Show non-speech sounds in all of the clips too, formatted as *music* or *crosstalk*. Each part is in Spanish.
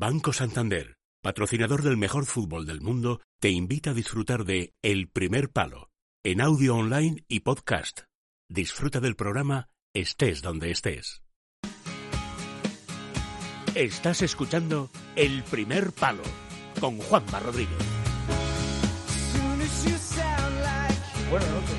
Banco Santander, patrocinador del mejor fútbol del mundo, te invita a disfrutar de El Primer Palo, en audio online y podcast. Disfruta del programa estés donde estés. Estás escuchando El Primer Palo con Juanma Rodríguez. Buenas noches.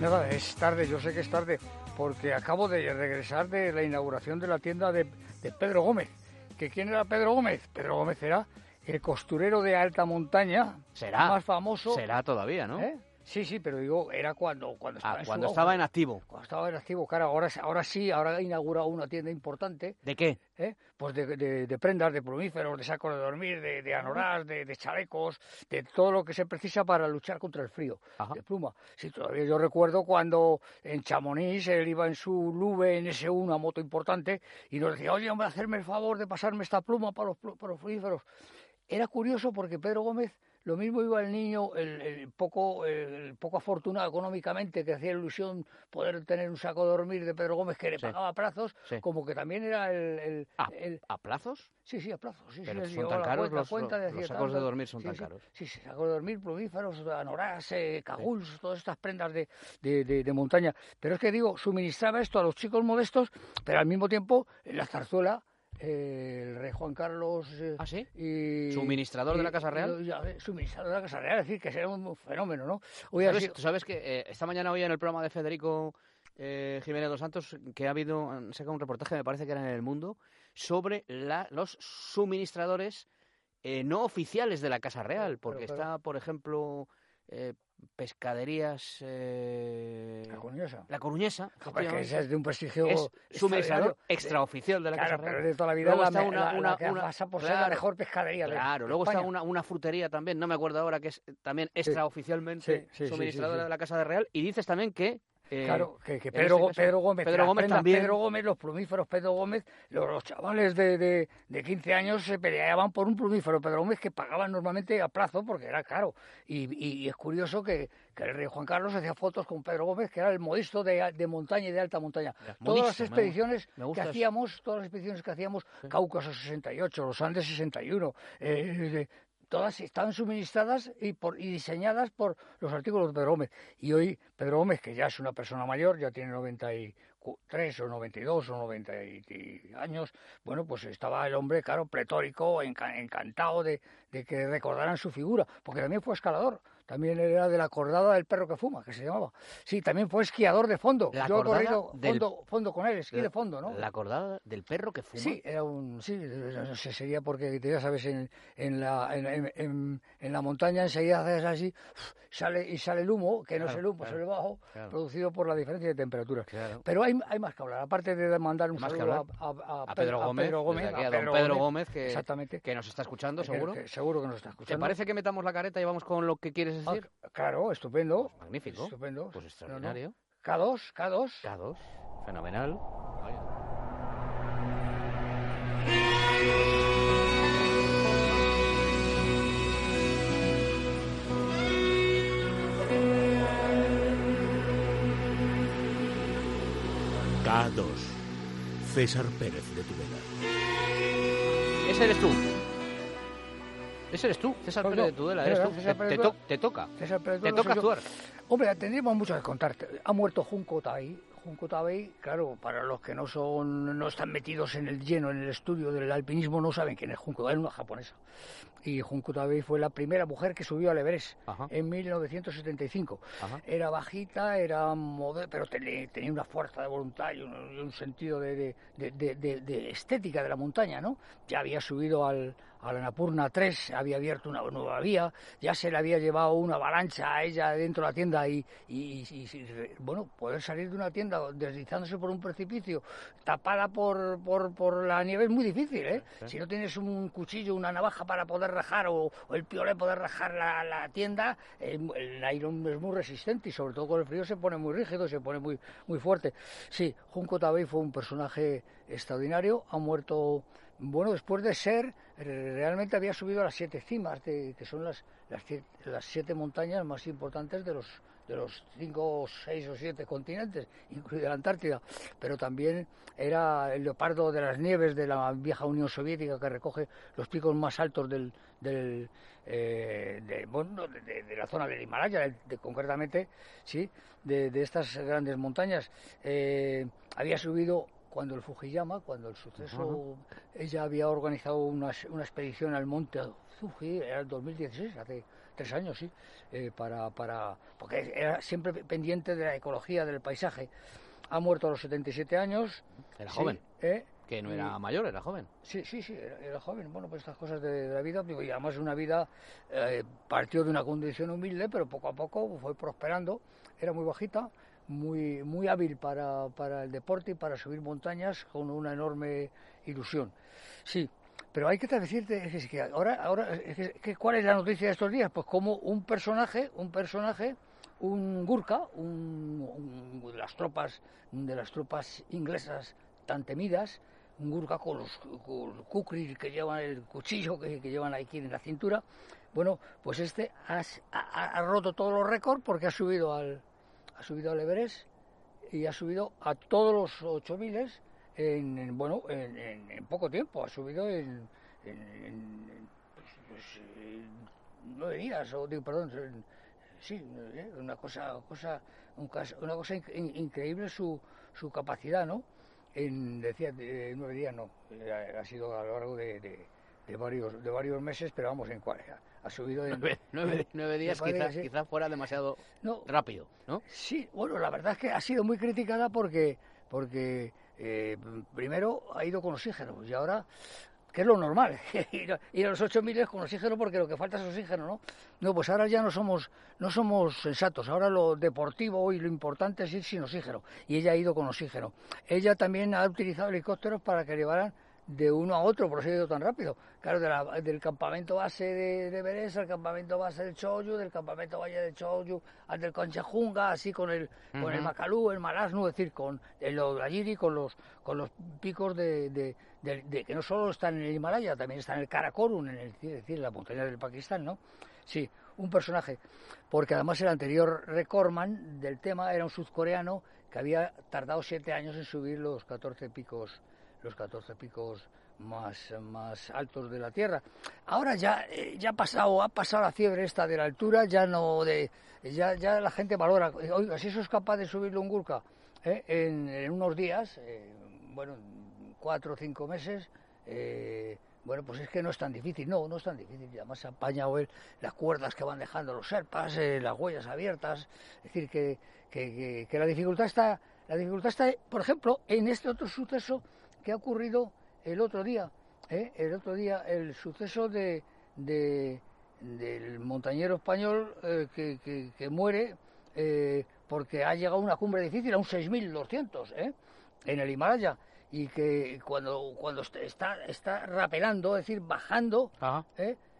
Nada, es tarde, yo sé que es tarde, porque acabo de regresar de la inauguración de la tienda de, de Pedro Gómez. ¿Que ¿Quién era Pedro Gómez? Pedro Gómez era el costurero de alta montaña Será. más famoso. Será todavía, ¿no? ¿Eh? Sí, sí, pero digo, era cuando, cuando estaba Ah, en su cuando estaba en activo. Cuando estaba en activo, claro, ahora, ahora sí, ahora ha inaugurado una tienda importante, ¿De qué? ¿eh? pues de, de- de prendas, de plumíferos, de sacos de dormir, de, de anorás, de, de chalecos, de todo lo que se precisa para luchar contra el frío, Ajá. de pluma. Sí, todavía yo recuerdo cuando en Chamonix él iba en su Lube en S1, una moto importante, y nos decía, oye, hombre, hacerme el favor de pasarme esta pluma para los, para los plumíferos. Era curioso porque Pedro Gómez, lo mismo iba el niño, el, el poco, el poco afortunado económicamente, que hacía ilusión poder tener un saco de dormir de Pedro Gómez que le Sí. pagaba a plazos, Sí. como que también era el... el- ¿A, el- a plazos? sí, sí, a plazos. Sí, Pero sí, son tan caros cuenta, los- cuenta los sacos de dormir son tan caros. Sí, sí, sacos de dormir, plumíferos, anorás, eh, caguls, todas estas prendas de, de, de- de montaña. Pero es que digo, suministraba esto a los chicos modestos, pero al mismo tiempo, en la zarzuela, el rey Juan Carlos... eh, ¿Ah, sí? y, ¿Suministrador de la Casa Real? y- suministrador de la Casa Real, es decir, que será un fenómeno, ¿no? Hoy ¿Sabes, sido- tú sabes que eh, esta mañana hoy en el programa de Federico eh, Jiménez dos Santos que ha habido, han sacado un reportaje, me parece que era en El Mundo, sobre la- los suministradores eh, no oficiales de la Casa Real, porque está, por ejemplo, eh, pescaderías... eh, La Coruñesa. La Coruñesa, Joder, que efectivamente. esa es de un prestigio es extraordinario. extraoficial de la Claro, Casa pero Real. de toda la vida Luego la, está una- la- la una- que una- pasa por ser la mejor pescadería de Claro, de luego está una, una frutería también, no me acuerdo ahora, que es también extraoficialmente Sí, suministradora de la Casa de Real. Y dices también que... eh, Claro, que, Pedro, caso, Pedro Gómez, Pedro Gómez prendas también. Pedro Gómez, los plumíferos Pedro Gómez, los, los chavales de, de, de 15 años se peleaban por un plumífero Pedro Gómez que pagaban normalmente a plazo porque era caro. Y, y- y es curioso que, que el rey Juan Carlos hacía fotos con Pedro Gómez, que era el modisto de, de montaña y de alta montaña. Todas las expediciones me que hacíamos, todas las expediciones que hacíamos, Cáucaso 68, los Andes 61, eh, todas estaban suministradas y, por, y diseñadas por los artículos de Pedro Gómez. Y hoy Pedro Gómez, que ya es una persona mayor, ya tiene 93 o 92 o 90 y- y años, bueno, pues estaba el hombre, claro, pletórico, enca- encantado de, de que recordaran su figura, porque también fue escalador. También era de la cordada del perro que fuma, que se llamaba. Sí, también fue esquiador de fondo. La Yo he cordada corrido del- fondo, fondo con él, esquí de fondo, ¿no? La acordada del perro que fuma. Sí, era un, sí, no sé, sería porque ya sabes en, en la en, en- la montaña enseguida haces así sale y sale el humo, que no es el humo, claro, es el bajo, claro. producido por la diferencia de temperaturas. Claro. Pero hay, hay más que hablar, aparte de mandar un saludo a, Pedro Gómez, Pedro Gómez, a don Pedro Gómez, que, exactamente, que nos está escuchando, seguro. que seguro que nos está ¿Te escuchando. parece que metamos la careta y vamos con lo que quieres Ah, decir? claro, estupendo. Magnífico. Estupendo. Pues No, no. extraordinario. K2, K2. K2, fenomenal. Vaya. K2. César Pérez de Tudela. Ese eres tú. Ese eres tú, César Soy Pérez de Tudela, Es eres tú. César Te, to- te toca. César Pérez Te toca actuar. Hombre, tendríamos mucho que contarte. Ha muerto Junko Tai. Junko Tai, claro, para los que no son, no están metidos en el lleno, en el estudio del alpinismo, no saben quién es Junko Tai, es una japonesa. Y Junko Tai fue la primera mujer que subió al Everest Ajá. en 1975. Ajá. Era bajita, era modelo, pero tenía, tenía una fuerza de voluntad y un, y un sentido de- de- de- de estética de la montaña, ¿no? Ya había subido al, al Annapurna 3, había abierto una nueva vía, ya se le había llevado una avalancha a ella dentro de la tienda y, y- y- y, bueno, poder salir de una tienda deslizándose por un precipicio tapada por, por, por la nieve es muy difícil, ¿eh? Si no tienes un cuchillo, una navaja para poder rajar o, o el piolé poder rajar la, la tienda, eh, el nylon es muy resistente y sobre todo con el frío se pone muy rígido, se pone muy, muy fuerte. Sí, Junko Tabei fue un personaje extraordinario, ha muerto, bueno, después de ser, realmente había subido a las siete cimas, de, que son las, las, las siete montañas más importantes de los de los cinco, seis o siete continentes, incluida la Antártida, pero también era el leopardo de las nieves de la vieja Unión Soviética que recoge los picos más altos del, del eh, de, bueno, de, la zona del Himalaya, de, concretamente, sí, de, estas grandes montañas. Eh, había subido cuando el Fujiyama, cuando el suceso, ella había organizado una, una expedición al monte Fuji, era el 2016, hace tres años, sí, eh, para, para, porque era siempre pendiente de la ecología del paisaje. Ha muerto a los 77 años. Era joven. ¿eh? Que no era mayor, era joven. Sí, sí, sí, era, joven. Bueno, pues estas cosas de, la vida, digo, y además una vida, eh, partió de una condición humilde, pero poco a poco fue prosperando. Era muy bajita, muy, muy hábil para, para el deporte y para subir montañas con una enorme ilusión. Sí, pero hay que decirte que ahora, ahora ¿cuál es la noticia de estos días? Pues como un personaje, un personaje, un Gurkha, un, de las tropas, de las tropas inglesas tan temidas, un Gurkha con los, kukris que llevan el cuchillo que, llevan aquí en la cintura. Bueno, pues este ha, roto todos los récords porque ha subido al, ha subido al Everest y ha subido a todos los 8000 en, bueno, en, poco tiempo, ha subido en, pues, pues, nueve días, o digo, perdón, sí, eh, una cosa, cosa, una cosa increíble su, su capacidad, ¿no? En, decía, nueve días no, ha, sido a lo largo de, de, varios, de varios meses, pero vamos, en cuál ha subido en, nueve, *laughs* días, quizás, quizás fuera demasiado rápido, ¿no? Sí, bueno, la verdad es que ha sido muy criticada porque, porque eh, primero ha ido con oxígeno y ahora que es lo normal, *laughs* ir a los 8.000 con oxígeno porque lo que falta es oxígeno, ¿no? No, pues ahora ya no somos, no somos sensatos, ahora lo deportivo y lo importante es ir sin oxígeno, y ella ha ido con oxígeno. Ella también ha utilizado helicópteros para que llevaran de uno a otro, por eso ido tan rápido. Claro, del campamento base de, de Beres al campamento base del Choyu, del campamento valle del Choyu al del Conchejunga, así con el, con el Macalú, el Malasnu, es decir, con el Odrayiri, con los, con los picos de, de, que no solo están en el Himalaya, también están en el Karakorum, en el, es decir, la montaña del Pakistán, ¿no? Sí, un personaje, porque además el anterior recordman del tema era un sudcoreano que había tardado siete años en subir los 14 picos los 14 picos más, más altos de la Tierra. Ahora ya, eh, ya ha pasado, ha pasado la fiebre esta de la altura, ya no de, ya, ya la gente valora, oiga, si eso es capaz de subirlo un Gurkha ¿eh? en, unos días, eh, bueno, cuatro o cinco meses, bueno, pues es que no es tan difícil, no, no es tan difícil, además se ha apañado él las cuerdas que van dejando los serpas, las huellas abiertas, es decir, que, que, que la dificultad está, la dificultad está, por ejemplo, en este otro suceso ¿Qué ha ocurrido el otro día? ¿eh? El otro día, el suceso de, del montañero español eh, que, muere eh, porque ha llegado a una cumbre difícil, a un 6.200 ¿eh? en el Himalaya, y que cuando, cuando está, está rapelando, es decir, bajando,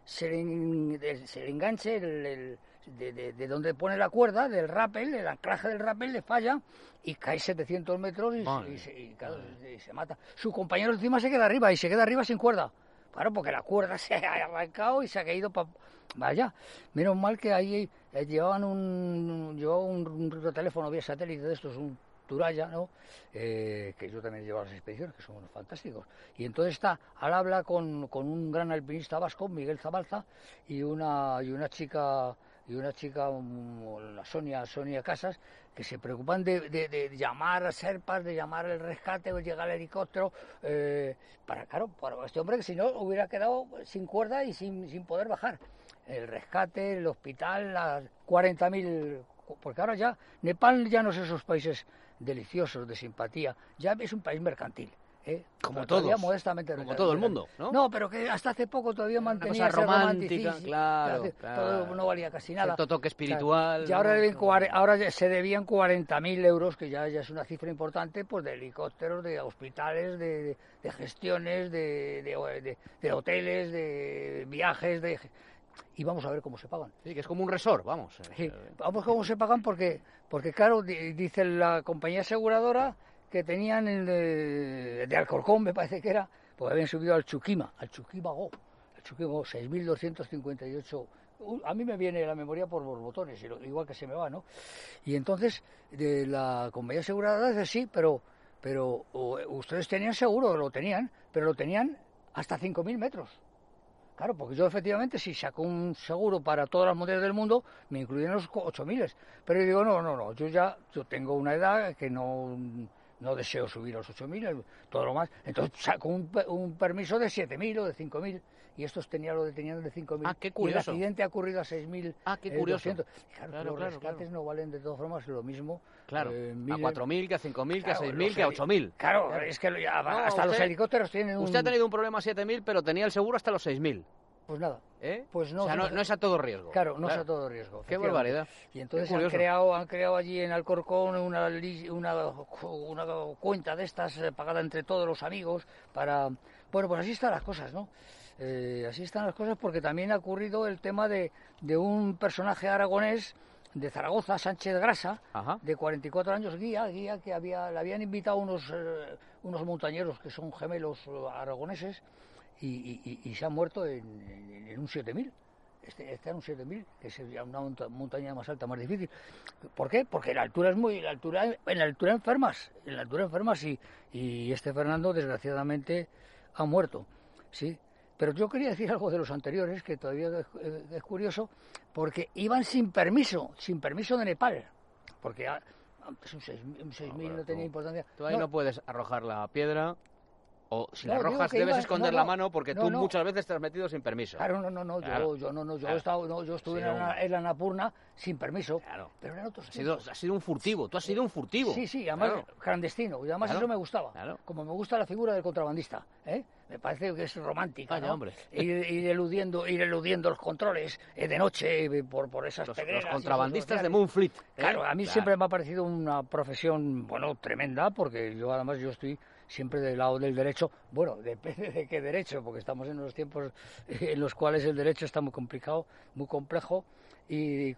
se le, se, le, enganche el de, donde pone la cuerda, del rappel, el anclaje del rappel, le falla y cae 700 metros y, se, mata. Su compañero encima se queda arriba y se queda arriba sin cuerda. Claro, porque la cuerda se ha arrancado y se ha caído para... Vaya, menos mal que ahí eh, llevaban un, llevaban un, teléfono vía satélite de estos, un Turaya, ¿no? Eh, que yo también llevo las expediciones, que son fantásticos. Y entonces está al habla con, con un gran alpinista vasco, Miguel Zabalza, y una, y una chica y una chica, la Sonia, Sonia Casas, que se preocupan de, llamar a Serpas, de llamar el rescate o llegar al helicóptero, eh, para, claro, para este hombre que si no hubiera quedado sin cuerda y sin, sin poder bajar. El rescate, el hospital, las 40.000, porque ahora ya, Nepal ya no es esos países deliciosos de simpatía, ya es un país mercantil. ¿Eh? Como todos, modestamente como todo el mundo, ¿no? No, pero que hasta hace poco todavía mantenía esa romántica, claro, Todo no valía casi nada. Cierto toque espiritual. y ahora, ahora se debían 40.000 euros, que ya, ya es una cifra importante, pues de helicópteros, de hospitales, de, gestiones, de, de, hoteles, de viajes, de y vamos a ver cómo se pagan. Sí, que es como un resort, vamos. Sí, vamos cómo se pagan porque, porque claro, dice la compañía aseguradora que tenían el de, de, Alcorcón, me parece que era, pues habían subido al Chuquima, al Chuquima Go, al Chuquima 6.258 u- a mí me viene la memoria por los botones, y lo- igual que se me va, ¿no? Y entonces, de la compañía aseguradora dice, sí, pero, pero ustedes tenían seguro, lo tenían, pero lo tenían hasta 5.000 metros. Claro, porque yo efectivamente si saco un seguro para todas las montañas del mundo, me incluyen los co- 8.000. Pero yo digo, no, no, no, yo ya yo tengo una edad que no, no deseo subir a los 8.000, todo lo más. Entonces saco un, un permiso de 7.000 o de 5.000. Y estos tenía lo de, tenían de 5.000. Ah, qué Y el curioso. accidente ha ocurrido a 6.000. Ah, qué eh, curioso. 200. Claro, Claro, los claro, rescates no valen de todas formas lo mismo. Claro, eh, a mil- 4.000, que a 5.000, que a Claro, 6.000, los que a heli- 8.000. Claro, es que lo- ya- No, hasta los usted- helicópteros tienen un... Usted ha tenido un problema a 7.000, pero tenía el seguro hasta los 6.000. Pues nada, ¿eh? Pues no, o sea, no, es a todo riesgo. Claro, no es a todo riesgo. Qué barbaridad. Y entonces han creado, han creado allí en Alcorcón una, una, una cuenta de estas eh, pagada entre todos los amigos para... Bueno, pues así están las cosas, ¿no? Eh, así están las cosas porque también ha ocurrido el tema de, de un personaje aragonés de Zaragoza, Sánchez Grasa, Ajá. de 44 años, guía, guía que había, le habían invitado unos, eh, unos montañeros que son gemelos aragoneses y, y- se han muerto en, en- en un 7000. Este, está en un 7000, que es una monta- montaña más alta, más difícil. ¿Por qué? Porque la altura es muy. La altura, en la altura enfermas, en la altura enfermas y, y este Fernando, desgraciadamente, ha muerto. ¿sí? Pero yo quería decir algo de los anteriores, que todavía es, es curioso, porque iban sin permiso, sin permiso de Nepal. Porque ah, antes un 6.000 un 6.000 pero no tenía tú- importancia. Tú ahí no, puedes arrojar la piedra. O si la No, digo arrojas, debes iba- esconder no, la no, mano porque no, tú muchas veces te has metido sin permiso. Claro, no, no, no, Claro. yo, yo no, no, yo Claro. he estado, no, yo estuve Ha en la, en la Napurna sin permiso, Claro. pero eran otros Has sido, tiempos. has sido un furtivo. Tú has sido un furtivo. Sí, sí, además Claro. clandestino, y además eso me gustaba, claro. como me gusta la figura del contrabandista, ¿eh? me parece que es romántica, Vaya, hombre. Ir, ir eludiendo, ir eludiendo los controles eh, de noche por, por esas Los, los contrabandistas de. Moonfleet. ¿eh? Claro, a mí siempre me ha parecido una profesión, bueno, tremenda, porque yo además yo estoy siempre del lado del derecho. Bueno, *laughs* depende de qué derecho, porque estamos en unos tiempos en los cuales el derecho está muy complicado, muy complejo y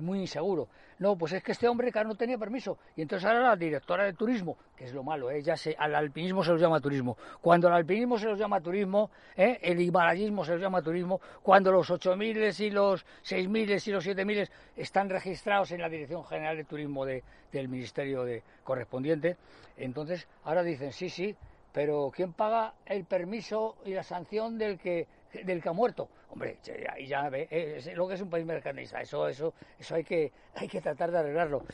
muy inseguro. No, pues es que este hombre claro, no tenía permiso. Y entonces ahora la directora de turismo, que es lo malo, ¿eh? ya se, al alpinismo se los llama turismo. Cuando al alpinismo se los llama turismo, ¿eh? el himalayismo se los llama turismo, cuando los 8.000 y los 6.000 y los 7.000 están registrados en la Dirección General de Turismo de- del Ministerio de, correspondiente, entonces ahora dicen, sí, sí, pero ¿quién paga el permiso y la sanción del que del que ha muerto? Hombre, ya, ya ve, eh, es lo que es un país mercantilista, eso, eso, eso hay que, hay que tratar de arreglarlo.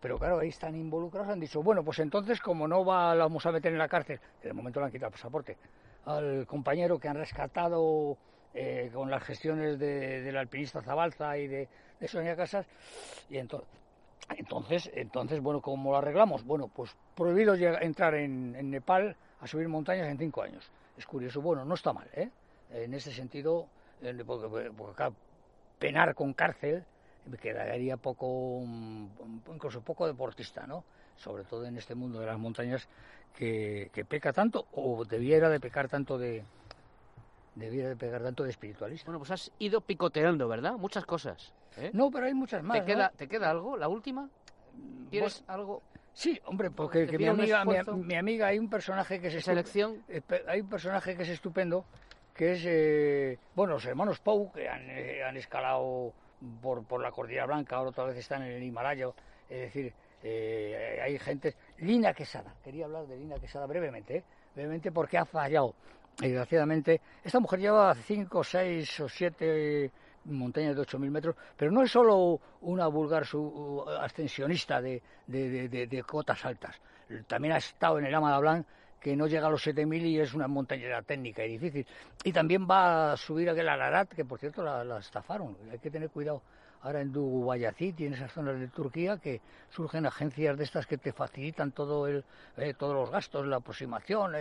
Pero claro, ahí están involucrados, han dicho, bueno, pues entonces como no va, la vamos a meter en la cárcel, que de momento le han quitado el pasaporte, al compañero que han rescatado eh, con las gestiones de- del alpinista Zabalza y de, de Sonia Casas, y entonces, entonces, entonces, bueno, ¿cómo lo arreglamos? Bueno, pues prohibido entrar en, en Nepal a subir montañas en cinco años. Es curioso, bueno, no está mal, ¿eh? En ese sentido, porque, porque acá penar con cárcel me quedaría poco, mm, incluso poco deportista, ¿no? Sobre todo en este mundo de las montañas que, que peca tanto, o debiera de pecar tanto de, debiera de pecar tanto de espiritualista. Bueno, pues has ido picoteando, ¿verdad? Muchas cosas. ¿eh? No, pero hay muchas más. ¿Te, ¿no? queda, ¿Te queda algo? ¿La última? ¿Quieres algo? Sí, hombre, porque ¿Te que mi amiga, mi, amiga, hay un personaje que es ¿De estu- selección? eh, hay un personaje que es estupendo, que es, eh, bueno, los hermanos Pou, que han, eh, han escalado por, por la Cordillera Blanca, ahora otra vez están en el Himalaya, es decir, eh, hay gente... Lina Quesada, quería hablar de Lina Quesada brevemente, ¿eh? brevemente porque ha fallado, desgraciadamente. Esta mujer lleva 5, 6 o 7 montañas de 8.000 metros, pero no es solo una vulgar su- ascensionista de, de, de- de- cotas altas. También ha estado en el Ama de Blanc, que no llega a los 7.000 y es una montañera técnica y difícil. Y también va a subir aquel Ararat, que por cierto la estafaron. Hay que tener cuidado. Ahora en Duguballacit y en esas zonas de Turquía que surgen agencias de estas que te facilitan todo el, eh, todos los gastos, la aproximación,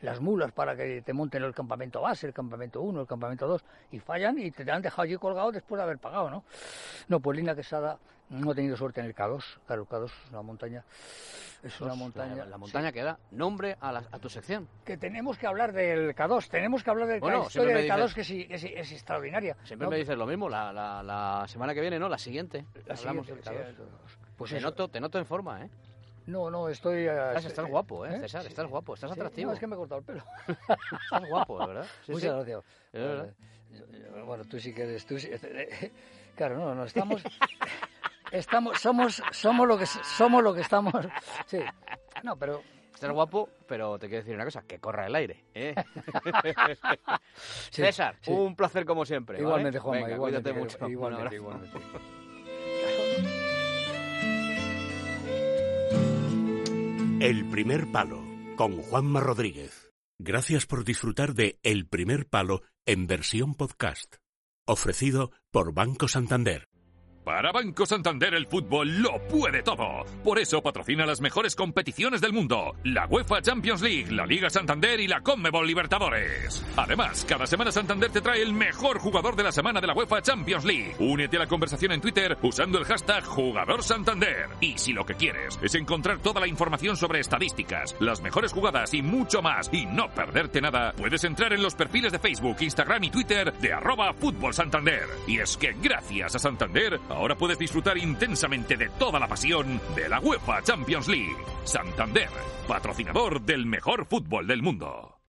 las mulas para que te monten el campamento base, el campamento 1, el campamento 2 y fallan y te han dejado allí colgado después de haber pagado, ¿no? No, pues Lina Quesada no ha tenido suerte en el K2. Claro, el K2 es una montaña, es una Pues, montaña, La, la montaña que da nombre a, la- a tu sección. que tenemos que hablar del K2, tenemos que hablar de Bueno, historia del me K2 dices- que sí, que sí, es extraordinaria. Siempre ¿no? me dices lo mismo. La, la- la semana que viene, no, la siguiente. La Hablamos siguiente, del sí, K2. Pues te, eso. noto, te noto en forma, ¿eh? No, no, estoy... eh, Estás, estás guapo, ¿eh, ¿eh? César? Sí. Estás guapo, estás Sí, atractivo. No, es que me he cortado el pelo. *laughs* Estás guapo, verdad. Sí, Muchas sí. gracias. Verdad. Eh, Bueno, tú sí que eres... Tú sí- Claro, no, no, estamos... *laughs* Estamos, somos, somos lo que somos lo que estamos. Sí. No, pero Estás guapo, pero te quiero decir una cosa, que corra el aire, ¿eh? *laughs* sí, César, sí. un placer como siempre. ¿vale? igualmente, Juanma, Venga, igualmente, cuídate mucho. Igualmente, abrazo. igualmente. El primer palo con Juanma Rodríguez. Gracias por disfrutar de El primer palo en versión podcast. Ofrecido por Banco Santander. Para Banco Santander el fútbol lo puede todo. Por eso patrocina las mejores competiciones del mundo. La UEFA Champions League, la Liga Santander y la Conmebol Libertadores. Además, cada semana Santander te trae el mejor jugador de la semana de la UEFA Champions League. Únete a la conversación en Twitter usando el hashtag Jugador Santander. Y si lo que quieres es encontrar toda la información sobre estadísticas, las mejores jugadas y mucho más y no perderte nada, puedes entrar en los perfiles de Facebook, Instagram y Twitter de arroba Fútbol Santander. Y es que gracias a Santander, ahora puedes disfrutar intensamente de toda la pasión de la UEFA Champions League. Santander, patrocinador del mejor fútbol del mundo.